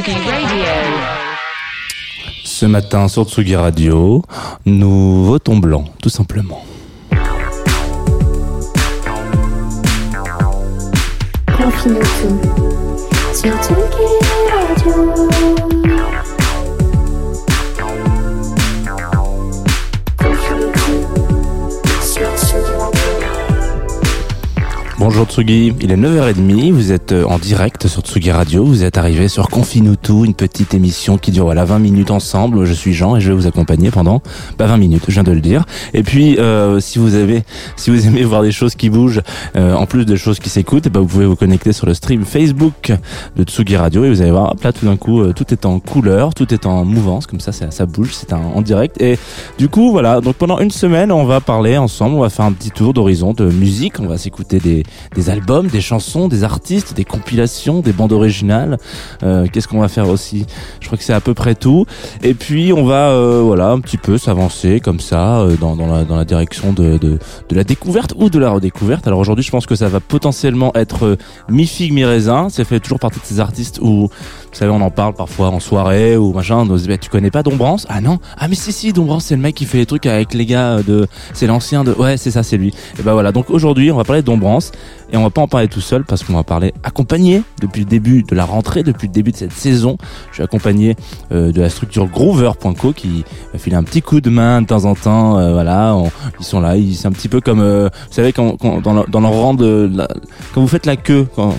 Radio. Ce matin sur Tsugi Radio, nous votons blanc, tout simplement. Confine tout sur Tsugi Bonjour Tsugi, il est 9h30, vous êtes euh, en direct sur Tsugi Radio, vous êtes arrivé sur Confinutu, une petite émission qui dure voilà 20 minutes ensemble. Je suis Jean et je vais vous accompagner pendant bah, 20 minutes, je viens de le dire. Et puis euh, si vous avez si vous aimez voir des choses qui bougent euh, en plus des choses qui s'écoutent, ben, vous pouvez vous connecter sur le stream Facebook de Tsugi Radio et vous allez voir hop là tout d'un coup tout est en couleur, tout est en mouvance comme ça ça, ça bouge, c'est en direct et du coup voilà, donc pendant une semaine, on va parler ensemble, on va faire un petit tour d'horizon de musique, on va s'écouter des des albums, des chansons, des artistes, des compilations, des bandes originales. Euh, Qu'est-ce qu'on va faire aussi? Je crois que c'est à peu près tout. Et puis on va euh, voilà un petit peu s'avancer comme ça euh, dans, dans, la, dans la direction de, de, de la découverte ou de la redécouverte. Alors aujourd'hui, je pense que ça va potentiellement être mi figue mi raisin. Ça fait toujours partie de ces artistes où vous savez, on en parle parfois en soirée ou machin. On se dit, bah, tu connais pas Dombrance Ah non Ah mais si si, Dombrance c'est le mec qui fait les trucs avec les gars de, c'est l'ancien de, ouais c'est ça c'est lui. Et ben voilà. Donc aujourd'hui, on va parler de Dombrance et on va pas en parler tout seul parce qu'on va parler accompagné depuis le début de la rentrée, depuis le début de cette saison. Je suis accompagné euh, de la structure Groover.co qui m'a filé un petit coup de main de temps en temps. euh, voilà, ils sont là. C'est un petit peu comme, euh, vous savez, quand, dans, le, dans le rang de, quand vous faites la queue. Quand,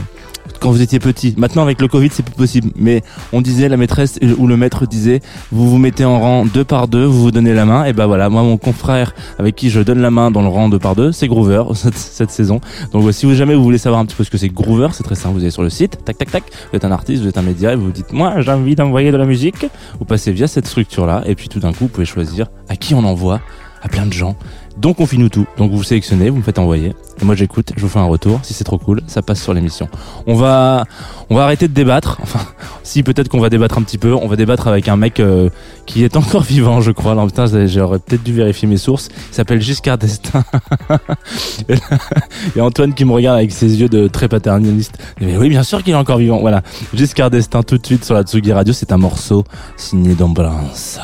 quand vous étiez petit. Maintenant avec le Covid c'est plus possible. Mais on disait la maîtresse ou le maître disait vous vous mettez en rang deux par deux, vous vous donnez la main. Et ben voilà, moi mon confrère avec qui je donne la main dans le rang deux par deux, c'est Groover cette, saison. Donc si vous jamais vous voulez savoir un petit peu ce que c'est Groover, c'est très simple. Vous allez sur le site, tac tac tac. Vous êtes un artiste, vous êtes un média et vous vous dites moi j'ai envie d'envoyer de la musique. Vous passez via cette structure là et puis tout d'un coup vous pouvez choisir à qui on envoie, à plein de gens. Donc on finit tout. Donc vous sélectionnez, vous me faites envoyer. Et moi j'écoute, je vous fais un retour. Si c'est trop cool, ça passe sur l'émission. On va, on va arrêter de débattre. Enfin, si peut-être qu'on va débattre un petit peu. On va débattre avec un mec euh, qui est encore vivant, je crois. Alors putain, j'aurais peut-être dû vérifier mes sources. Il s'appelle Giscard d'Estaing. Et Antoine qui me regarde avec ses yeux de très paternaliste. Mais oui, bien sûr qu'il est encore vivant. Voilà. Giscard d'Estaing tout de suite sur la Tsugi Radio. C'est un morceau signé d'Ambrance.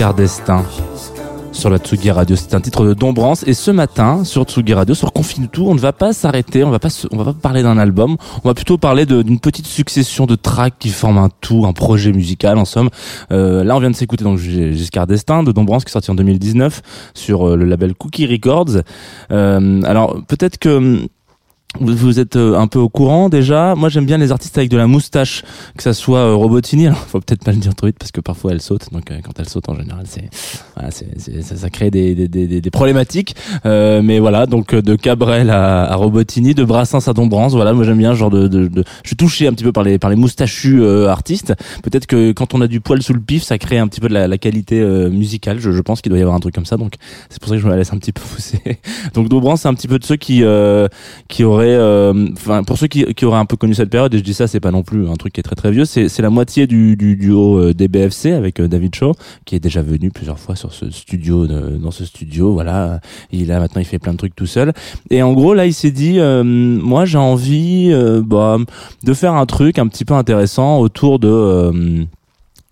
Giscard d'Estaing sur la Tsugi Radio. C'est un titre de Dombrance. Et ce matin, sur Tsugi Radio, sur Confine tout, on ne va pas s'arrêter, on va pas, va pas parler d'un album, on va plutôt parler d'une petite succession de tracks qui forment un tout, un projet musical, en somme. Euh, là, on vient de s'écouter donc Giscard d'Estaing de Dombrance qui est sorti en 2019 sur euh, le label Cookie Records. Euh, alors, peut-être que vous, vous êtes euh, un peu au courant déjà. Moi, j'aime bien les artistes avec de la moustache, que ça soit euh, Robotini. Alors, faut peut-être pas le dire trop vite parce que parfois elle saute. Donc, euh, quand elle saute, en général, c'est, voilà, ça, ça crée des, des, des, des problématiques. Euh, mais voilà, donc euh, de Cabrel à, à Robotini, de Brassens à Dombrance. Voilà, moi j'aime bien genre de, de, de- Je suis touché un petit peu par les par les moustachus euh, artistes. Peut-être que quand on a du poil sous le pif, ça crée un petit peu de la, la qualité musicale. Je, je pense qu'il doit y avoir un truc comme ça. Donc, c'est pour ça que je me la laisse un petit peu pousser. donc, Dombrance, c'est un petit peu de ceux qui qui euh, pour ceux qui, auraient un peu connu cette période, et je dis ça, c'est pas non plus un truc qui est très très vieux, c'est la moitié du, du duo euh, des BFC avec euh, David Shaw, qui est déjà venu plusieurs fois sur ce studio, dans ce studio, voilà. Il a maintenant il fait plein de trucs tout seul. Et en gros là, il s'est dit, moi j'ai envie, bah, de faire un truc un petit peu intéressant autour de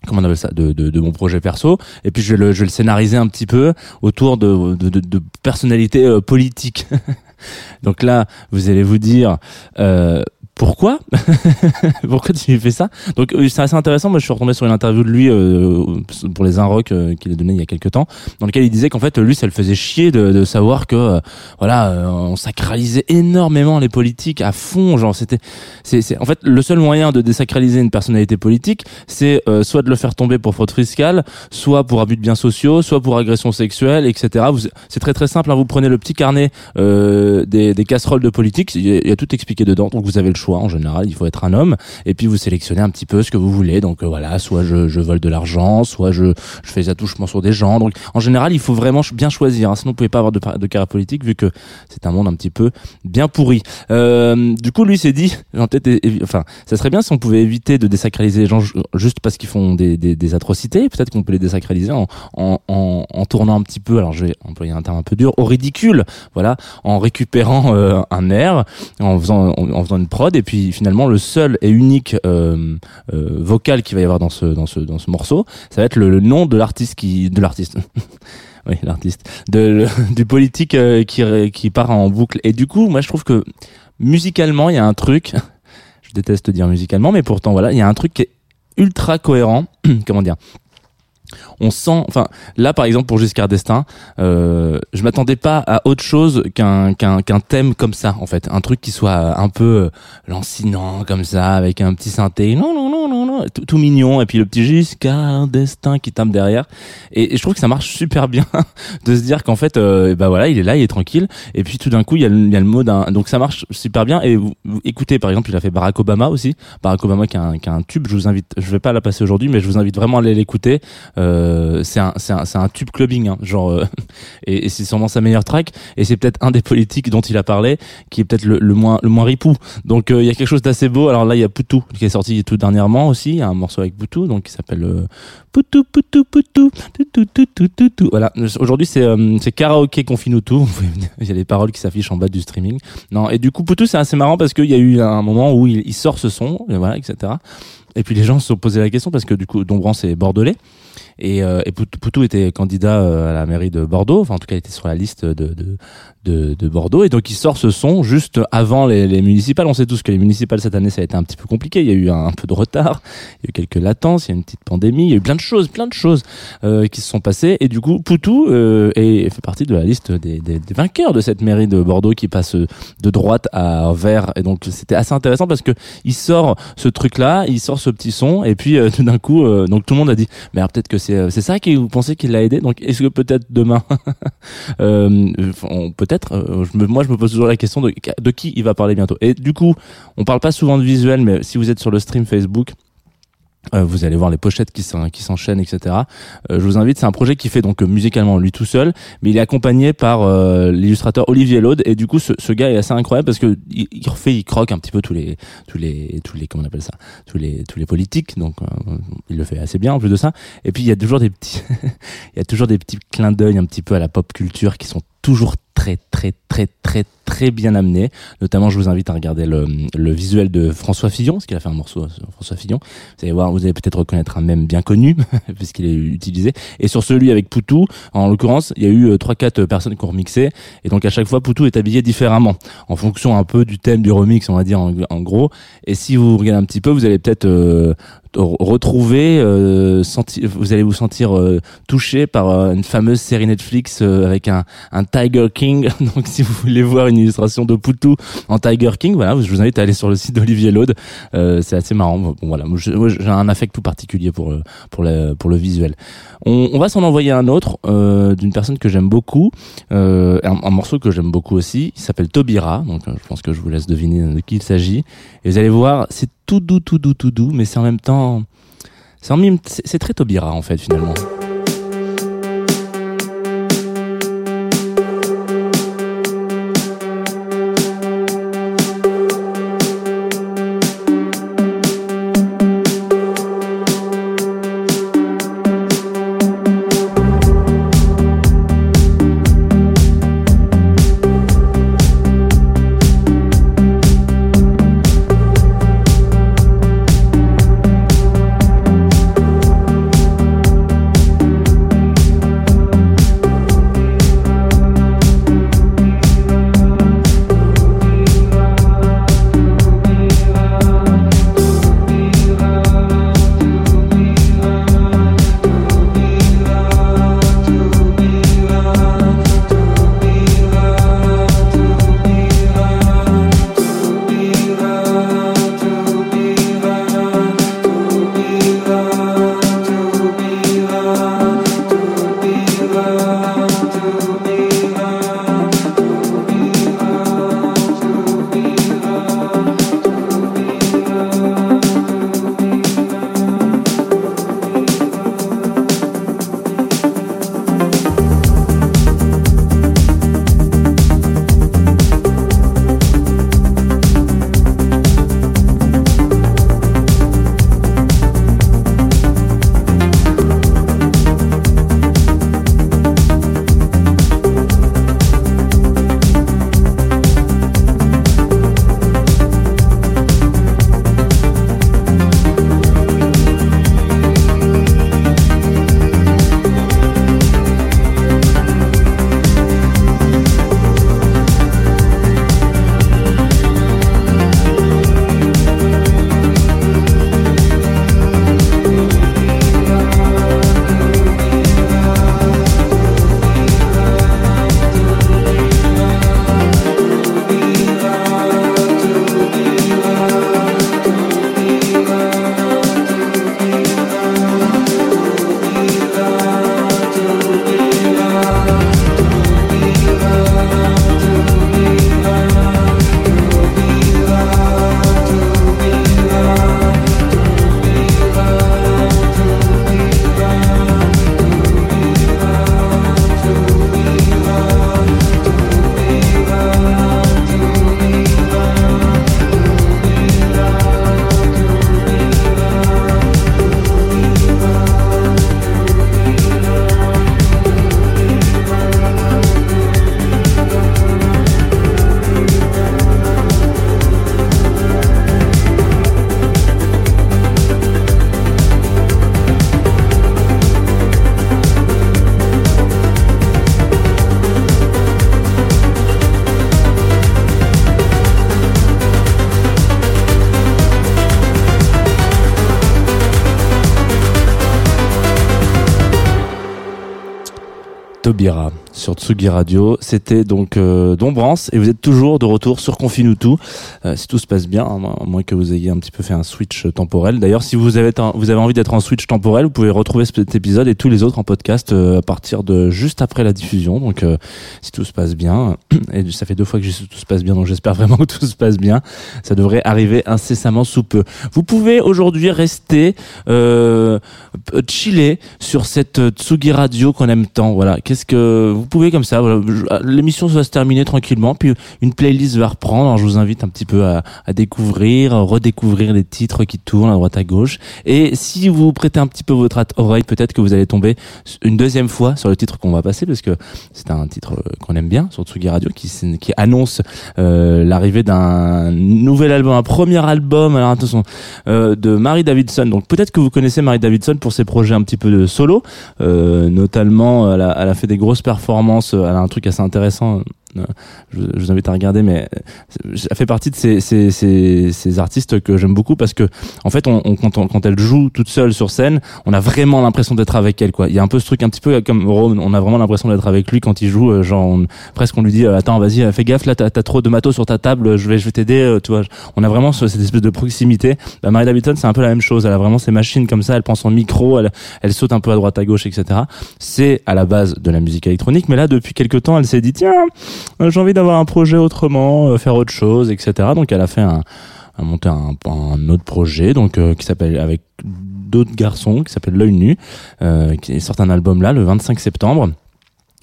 comment on appelle ça de, mon projet perso et puis je vais le, scénariser un petit peu autour de, personnalités politiques donc là vous allez vous dire euh, pourquoi Pourquoi tu fais ça Donc euh, c'est assez intéressant. Moi, je suis retombé sur une interview de lui euh, pour les Inrock euh, qu'il a donné il y a quelques temps, dans lequel il disait qu'en fait, lui, ça le faisait chier de, de savoir que euh, voilà, euh, on sacralisait énormément les politiques à fond. Genre, c'était, c'est, en fait le seul moyen de désacraliser une personnalité politique, c'est euh, soit de le faire tomber pour fraude fiscale, soit pour abus de biens sociaux, soit pour agression sexuelle, etc. C'est très très simple. hein. vous prenez le petit carnet euh, des, des casseroles de politique, il y, il y a tout expliqué dedans. Donc vous avez le choix. En général, il faut être un homme, et puis vous sélectionnez un petit peu ce que vous voulez. Donc euh, voilà, soit je, je vole de l'argent, soit je, je fais des attouchements sur des gens. Donc en général, il faut vraiment bien choisir. hein. Sinon, vous pouvez pas avoir de, de carrière politique vu que c'est un monde un petit peu bien pourri. Euh, du coup, lui s'est dit, enfin, ça serait bien si on pouvait éviter de désacraliser les gens ju- juste parce qu'ils font des, des, des atrocités. Peut-être qu'on peut les désacraliser en, en, en, tournant un petit peu. Alors, je vais employer un terme un peu dur, au ridicule. Voilà, en récupérant euh, un air, en faisant, en, faisant une prod, puis finalement, le seul et unique euh, euh, vocal qu'il va y avoir dans ce dans ce dans ce morceau, ça va être le, nom de l'artiste qui de l'artiste. oui, l'artiste de du politique euh, qui qui part en boucle. Et du coup, moi, je trouve que musicalement, il y a un truc. Je déteste dire musicalement, mais pourtant, voilà, il y a un truc qui est ultra cohérent. Comment dire? On sent, enfin là par exemple pour Giscard d'Estaing, euh, je m'attendais pas à autre chose qu'un qu'un qu'un thème comme ça en fait, un truc qui soit un peu euh, lancinant comme ça avec un petit synthé, non non non non non, tout, tout mignon. Et puis le petit Giscard d'Estaing qui tape derrière. Et, je trouve que ça marche super bien de se dire qu'en fait euh, bah voilà il est là il est tranquille. Et puis tout d'un coup il y a le, il y a le mot d'un donc ça marche super bien. Et écoutez par exemple il a fait Barack Obama aussi. Barack Obama qui a un, qui a un tube. Je vous invite je vais pas la passer aujourd'hui mais je vous invite vraiment à aller l'écouter euh, c'est un un un tube clubbing hein, genre euh, et, et c'est sûrement sa meilleure track et c'est peut-être un des politiques dont il a parlé qui est peut-être le, le moins le moins ripou. Donc euh, il y a quelque chose d'assez beau. Alors là il y a Poutou qui est sorti tout dernièrement aussi. Y a un morceau avec Poutou donc qui s'appelle euh, Poutou Poutou Poutou Poutou voilà. Aujourd'hui c'est euh, c'est karaoké venir, il y a les paroles qui s'affichent en bas du streaming. Non et du coup Poutou c'est assez marrant parce qu'il y a eu un moment où il, il sort ce son et voilà etc et puis les gens se sont posé la question parce que du coup Dombrance est bordelais. Et, euh, et Poutou, était candidat euh, à la mairie de Bordeaux, enfin en tout cas il était sur la liste de, de, de, de Bordeaux, et donc il sort ce son juste avant les, les municipales. On sait tous que les municipales cette année ça a été un petit peu compliqué, il y a eu un, peu de retard, il y a eu quelques latences, il y a eu une petite pandémie, il y a eu plein de choses, plein de choses euh, qui se sont passées, et du coup Poutou euh, est, fait partie de la liste des, des, des vainqueurs de cette mairie de Bordeaux qui passe de droite à vert, et donc c'était assez intéressant parce que il sort ce truc là, il sort ce petit son, et puis euh, tout d'un coup, euh, donc tout le monde a dit, mais peut-être que c'est euh, c'est ça qui vous pensez qu'il l'a aidé donc est-ce que peut-être demain peut-être moi je me pose toujours la question de qui il va parler bientôt. Et du coup on parle pas souvent de visuel mais si vous êtes sur le stream Facebook euh, vous allez voir les pochettes qui s'en- qui s'enchaînent, etc. Euh, je vous invite, c'est un projet qui fait donc euh, musicalement lui tout seul, mais il est accompagné par euh, l'illustrateur Olivier Laude et du coup ce, ce gars est assez incroyable parce que il, il refait, il croque un petit peu tous les tous les tous les comment on appelle ça, tous les tous les politiques, donc il le fait assez bien en plus de ça. Et puis il y a toujours des petits il y a toujours des petits clins d'œil un petit peu à la pop culture qui sont toujours très très très très très bien amené. Notamment, je vous invite à regarder le, visuel de François Fillon, parce qu'il a fait un morceau sur François Fillon. Vous allez voir, vous allez peut-être reconnaître un même bien connu, puisqu'il est utilisé. Et sur celui avec Poutou, en l'occurrence, il y a eu euh, trois quatre personnes qui ont remixé, et donc à chaque fois, Poutou est habillé différemment, en fonction un peu du thème du remix, on va dire en, en gros. Et si vous regardez un petit peu, vous allez peut-être euh, retrouver, euh, senti- vous allez vous sentir euh, touché par euh, une fameuse série Netflix euh, avec un, un Tiger King. Donc, si vous voulez voir une illustration de Poutou en Tiger King, voilà, je vous invite à aller sur le site d'Olivier Laude. Euh, c'est assez marrant. Bon, voilà, j'ai un affect tout particulier pour pour le, pour le visuel. On, on va s'en envoyer un autre d'une personne que j'aime beaucoup, un, un morceau que j'aime beaucoup aussi. Il s'appelle Tobira. Donc, je pense que je vous laisse deviner de qui il s'agit. Et vous allez voir, c'est tout doux, tout doux, tout doux, mais c'est en même temps, c'est en mime, c'est très Tobira en fait finalement. Tobira sur Tsugi Radio. C'était donc euh, Dombrance et vous êtes toujours de retour sur Confinutu. Euh, si tout se passe bien, hein, à moins que vous ayez un petit peu fait un switch temporel. D'ailleurs, si vous avez vous avez envie d'être en switch temporel, vous pouvez retrouver cet épisode et tous les autres en podcast euh, à partir de juste après la diffusion. Donc, euh, si tout se passe bien, et ça fait deux fois que tout se passe bien, donc j'espère vraiment que tout se passe bien. Ça devrait arriver incessamment sous peu. Vous pouvez aujourd'hui rester euh, chiller sur cette Tsugi Radio qu'on aime tant. Voilà. Qu'est-ce que pouvez comme ça, voilà, ah, l'émission va se terminer tranquillement, puis une playlist va reprendre. Alors, je vous invite un petit peu à, découvrir, redécouvrir les titres qui tournent à droite à gauche. Et si vous prêtez un petit peu votre oreille, peut-être que vous allez tomber une deuxième fois sur le titre qu'on va passer, parce que c'est un titre euh, qu'on aime bien sur Tsugi Radio, qui, annonce euh, l'arrivée d'un nouvel album, un premier album. Alors attention, euh, de Mary Davidson. Donc peut-être que vous connaissez Mary Davidson pour ses projets un petit peu de solo, euh, notamment elle a fait des grosses performances. Elle a un truc assez intéressant. Je, vous invite à regarder, mais euh, elle fait partie de ces, ces, ces, ces artistes que j'aime beaucoup parce que en fait, on, on- quand, on- quand elle joue toute seule sur scène, on a vraiment l'impression d'être avec elle. Quoi. Il y a un peu ce truc un petit peu comme Rome, on a vraiment l'impression d'être avec lui quand il joue. euh, Genre, on- presque on lui dit, euh, attends, vas-y, fais gaffe, là, t'as as trop de matos sur ta table, je vais, je vais t'aider. Tu vois, on a vraiment ce- cette espèce de proximité. Bah, Mary Davidson, c'est un peu la même chose. Elle a vraiment ces machines comme ça. Elle prend son micro, elle, elle saute un peu à droite à gauche, etc. C'est à la base de la musique électronique, mais là, depuis quelques temps, elle s'est dit, tiens, j'ai envie d'avoir un projet autrement, euh, faire autre chose, etc. Donc, elle a fait un, monté un, un autre projet, donc euh, qui s'appelle avec d'autres garçons, qui s'appelle L'œil nu, euh, qui sort un album là le 25 septembre.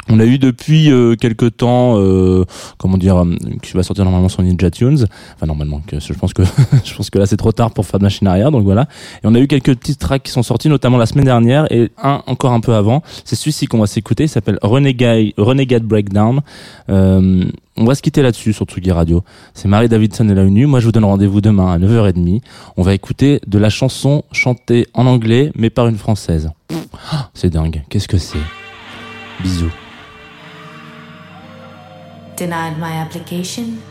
On a eu depuis euh, quelques temps, euh, comment dire, euh, qui va sortir normalement sur Ninja Tunes. Enfin normalement, que je pense que je pense que là c'est trop tard pour faire de machine arrière, donc voilà. Et on a eu quelques petits tracks qui sont sortis, notamment la semaine dernière et un encore un peu avant. C'est celui-ci qu'on va s'écouter. Il s'appelle Renegade, Renegade Breakdown. Euh, on va se quitter là-dessus sur Tsugi Radio. C'est Marie Davidson et la UNU. Moi, je vous donne rendez-vous demain à 9h30. On va écouter de la chanson chantée en anglais, mais par une française. Ah, C'est dingue. Qu'est-ce que c'est? Bisous. Denied my application?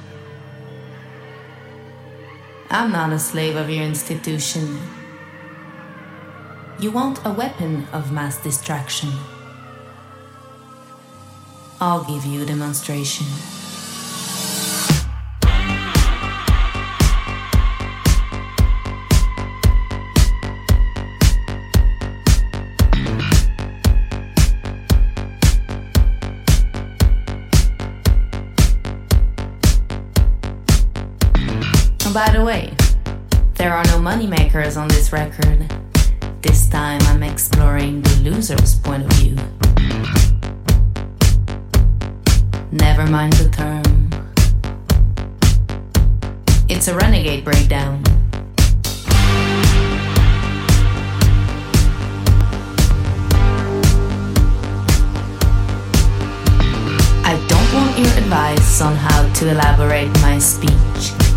I'm not a slave of your institution. You want a weapon of mass distraction. I'll give you a demonstration. By the way, there are no moneymakers on this record. This time I'm exploring the loser's point of view. Never mind the term. It's a renegade breakdown. I don't want your advice on how to elaborate my speech.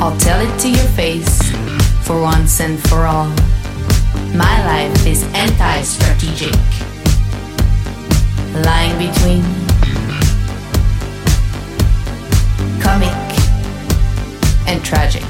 I'll tell it to your face for once and for all. My life is anti strategic, lying between comic and tragic.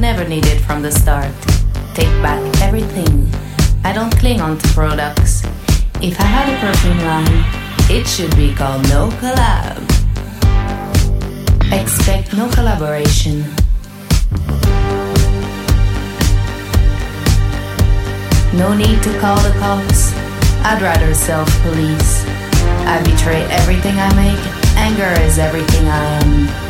Never needed from the start. Take back everything. I don't cling on to products. If I had a perfume line, it should be called No Collab. Expect no collaboration. No need to call the cops. I'd rather self police. I betray everything I make. Anger is everything I am.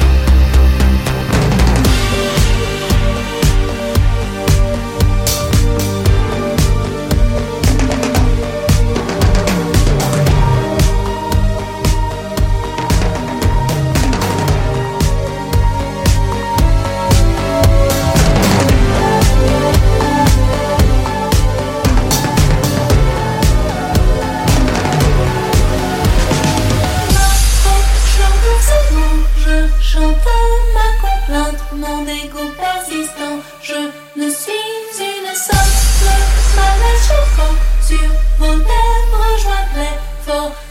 Les